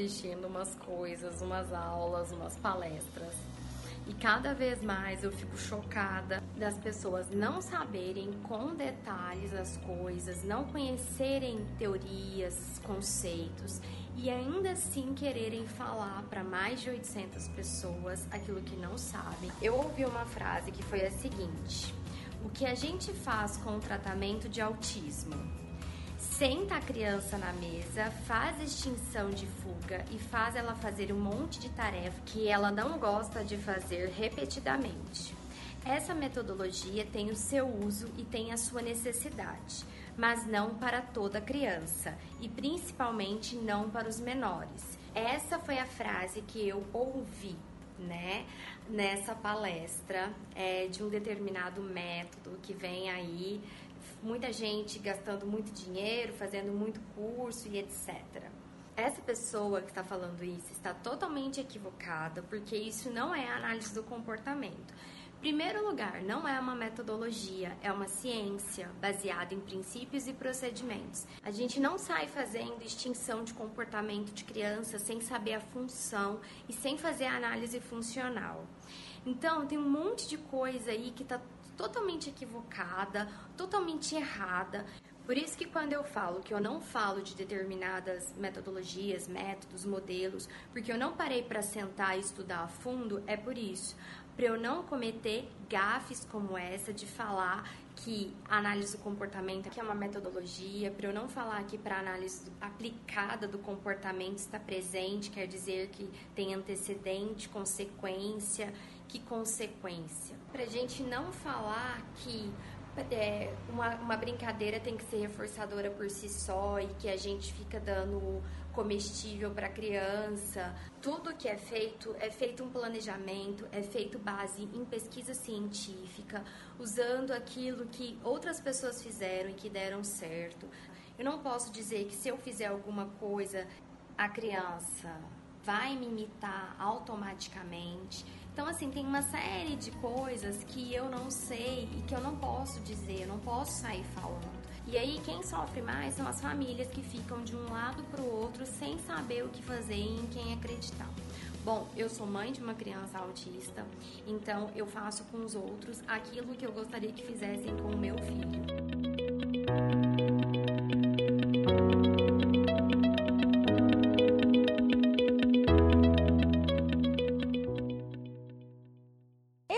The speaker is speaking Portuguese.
Assistindo umas coisas, umas aulas, umas palestras. E cada vez mais eu fico chocada das pessoas não saberem com detalhes as coisas, não conhecerem teorias, conceitos e ainda assim quererem falar para mais de 800 pessoas aquilo que não sabem. Eu ouvi uma frase que foi a seguinte: O que a gente faz com o tratamento de autismo? Senta a criança na mesa, faz extinção de fuga e faz ela fazer um monte de tarefa que ela não gosta de fazer repetidamente. Essa metodologia tem o seu uso e tem a sua necessidade, mas não para toda criança e principalmente não para os menores. Essa foi a frase que eu ouvi né, nessa palestra é, de um determinado método que vem aí muita gente gastando muito dinheiro, fazendo muito curso e etc. Essa pessoa que está falando isso está totalmente equivocada, porque isso não é análise do comportamento. Primeiro lugar, não é uma metodologia, é uma ciência baseada em princípios e procedimentos. A gente não sai fazendo extinção de comportamento de criança sem saber a função e sem fazer a análise funcional. Então, tem um monte de coisa aí que está totalmente equivocada, totalmente errada. Por isso que quando eu falo que eu não falo de determinadas metodologias, métodos, modelos, porque eu não parei para sentar e estudar a fundo, é por isso, para eu não cometer gafes como essa de falar que análise do comportamento aqui é uma metodologia, para eu não falar que para análise aplicada do comportamento está presente, quer dizer que tem antecedente, consequência que consequência. Para a gente não falar que é, uma, uma brincadeira tem que ser reforçadora por si só e que a gente fica dando comestível para criança. Tudo que é feito é feito um planejamento, é feito base em pesquisa científica, usando aquilo que outras pessoas fizeram e que deram certo. Eu não posso dizer que se eu fizer alguma coisa, a criança vai me imitar automaticamente. Então, assim, tem uma série de coisas que eu não sei e que eu não posso dizer, eu não posso sair falando. E aí, quem sofre mais são as famílias que ficam de um lado para o outro sem saber o que fazer e em quem acreditar. Bom, eu sou mãe de uma criança autista, então eu faço com os outros aquilo que eu gostaria que fizessem com o meu filho.